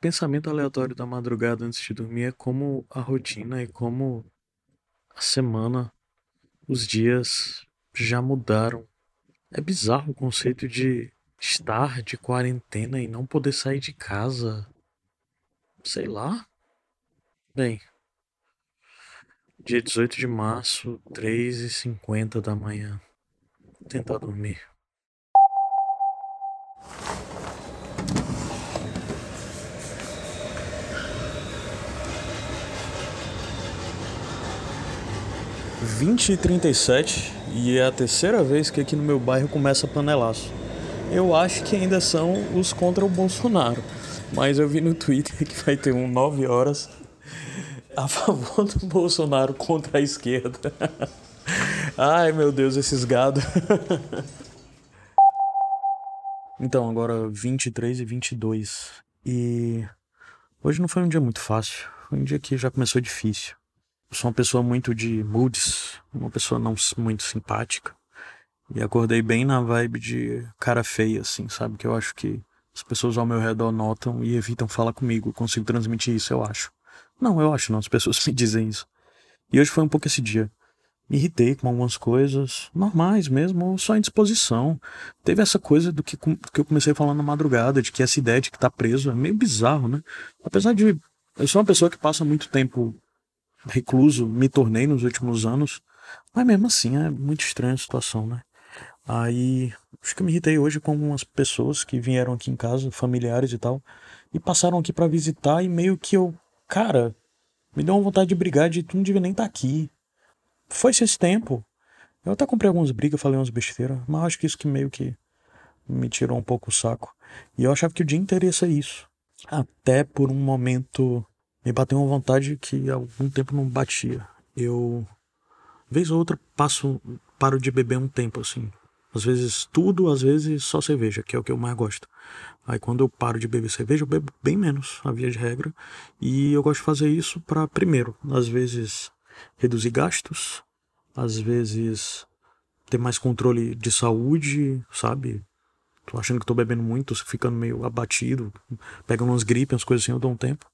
pensamento aleatório da madrugada antes de dormir é como a rotina e como a semana, os dias já mudaram. É bizarro o conceito de estar de quarentena e não poder sair de casa. Sei lá. Bem, dia 18 de março, 3h50 da manhã. Vou tentar dormir. Vinte e trinta e sete é a terceira vez que aqui no meu bairro começa panelaço. Eu acho que ainda são os contra o Bolsonaro, mas eu vi no Twitter que vai ter um 9 horas a favor do Bolsonaro contra a esquerda. Ai meu Deus, esses gado. então, agora 23 e 22. E hoje não foi um dia muito fácil. Foi um dia que já começou difícil. Sou uma pessoa muito de moods, uma pessoa não muito simpática. E acordei bem na vibe de cara feia, assim, sabe? Que eu acho que as pessoas ao meu redor notam e evitam falar comigo. Eu consigo transmitir isso, eu acho. Não, eu acho não, as pessoas me dizem isso. E hoje foi um pouco esse dia. Me irritei com algumas coisas normais mesmo, só em disposição. Teve essa coisa do que, que eu comecei falando na madrugada, de que essa ideia de que tá preso é meio bizarro, né? Apesar de. Eu sou uma pessoa que passa muito tempo recluso, me tornei nos últimos anos, mas mesmo assim é muito estranha a situação, né? Aí, acho que eu me irritei hoje com algumas pessoas que vieram aqui em casa, familiares e tal, e passaram aqui para visitar e meio que eu, cara, me deu uma vontade de brigar de tu não devia nem estar tá aqui. Foi-se esse tempo. Eu até comprei algumas brigas, falei umas besteiras, mas acho que isso que meio que me tirou um pouco o saco. E eu achava que o dia inteiro ia ser isso. Até por um momento me bateu uma vontade que há algum tempo não batia. Eu, vez ou outra, passo, paro de beber um tempo, assim. Às vezes tudo, às vezes só cerveja, que é o que eu mais gosto. Aí quando eu paro de beber cerveja, eu bebo bem menos, a via de regra. E eu gosto de fazer isso para, primeiro, às vezes reduzir gastos, às vezes ter mais controle de saúde, sabe? Tô achando que tô bebendo muito, ficando meio abatido, pegando umas gripes, umas coisas assim, eu dou um tempo.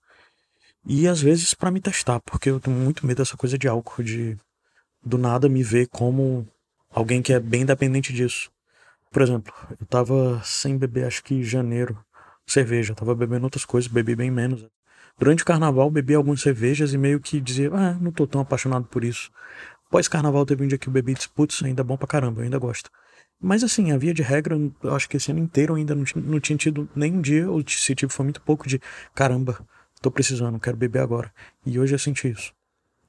E às vezes para me testar, porque eu tenho muito medo dessa coisa de álcool, de do nada me ver como alguém que é bem dependente disso. Por exemplo, eu tava sem beber, acho que janeiro, cerveja, tava bebendo outras coisas, bebi bem menos. Durante o carnaval, bebi algumas cervejas e meio que dizia, ah, não tô tão apaixonado por isso. Pós-carnaval teve um dia que eu bebi e disse, putz, ainda é bom pra caramba, eu ainda gosto. Mas assim, a via de regra, eu acho que esse ano inteiro ainda não, não tinha tido nem um dia, ou se tive foi muito pouco de, caramba, tô precisando, quero beber agora. E hoje eu senti isso.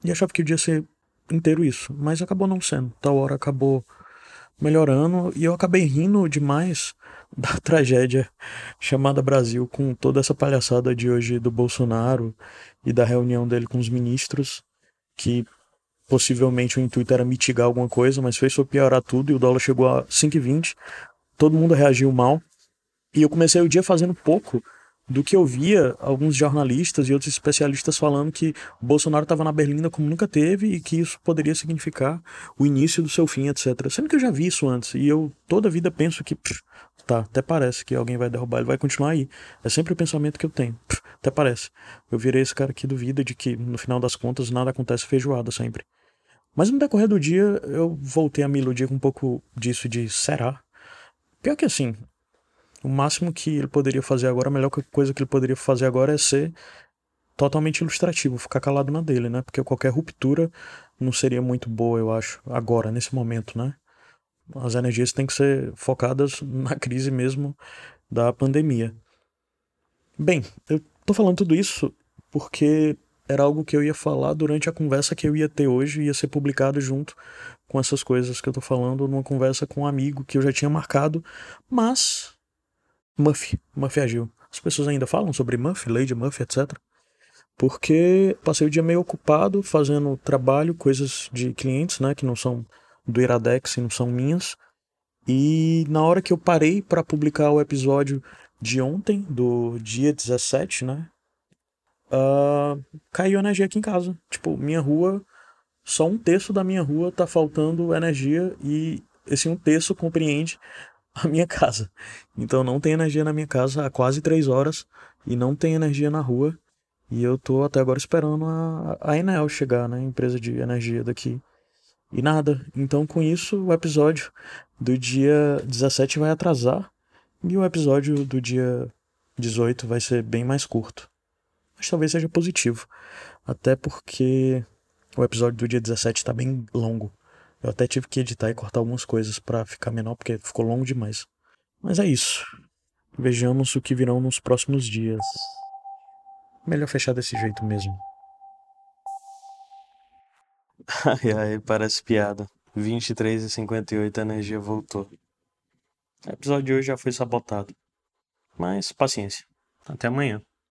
E achava que o dia ia ser inteiro isso, mas acabou não sendo. Tal hora acabou melhorando e eu acabei rindo demais da tragédia chamada Brasil com toda essa palhaçada de hoje do Bolsonaro e da reunião dele com os ministros, que possivelmente o intuito era mitigar alguma coisa, mas fez só piorar tudo e o dólar chegou a 5,20. Todo mundo reagiu mal. E eu comecei o dia fazendo pouco do que eu via alguns jornalistas e outros especialistas falando que Bolsonaro estava na Berlinda como nunca teve e que isso poderia significar o início do seu fim, etc. Sendo que eu já vi isso antes e eu toda vida penso que pff, tá, até parece que alguém vai derrubar, ele vai continuar aí. É sempre o pensamento que eu tenho. Pff, até parece. Eu virei esse cara que duvida de que no final das contas nada acontece feijoada sempre. Mas no decorrer do dia eu voltei a me iludir com um pouco disso de será. Pior que assim, o máximo que ele poderia fazer agora, a melhor coisa que ele poderia fazer agora é ser totalmente ilustrativo, ficar calado na dele, né? Porque qualquer ruptura não seria muito boa, eu acho, agora, nesse momento, né? As energias têm que ser focadas na crise mesmo da pandemia. Bem, eu tô falando tudo isso porque era algo que eu ia falar durante a conversa que eu ia ter hoje, ia ser publicado junto com essas coisas que eu tô falando, numa conversa com um amigo que eu já tinha marcado, mas Muff, Muff agiu. As pessoas ainda falam sobre Muff, Lady Muff, etc. Porque passei o dia meio ocupado fazendo trabalho, coisas de clientes, né, que não são do Iradex e não são minhas. E na hora que eu parei para publicar o episódio de ontem, do dia 17, né? Uh, caiu energia aqui em casa. Tipo, minha rua, só um terço da minha rua tá faltando energia e esse um terço compreende a minha casa. Então não tem energia na minha casa há quase três horas e não tem energia na rua. E eu tô até agora esperando a, a Enel chegar, né? Empresa de energia daqui. E nada. Então, com isso, o episódio do dia 17 vai atrasar. E o episódio do dia 18 vai ser bem mais curto. Mas talvez seja positivo. Até porque o episódio do dia 17 tá bem longo. Eu até tive que editar e cortar algumas coisas para ficar menor, porque ficou longo demais. Mas é isso. Vejamos o que virão nos próximos dias. Melhor fechar desse jeito mesmo. Ai, ai, parece piada. 23 e 58 a energia voltou. O episódio de hoje já foi sabotado. Mas paciência. Até amanhã.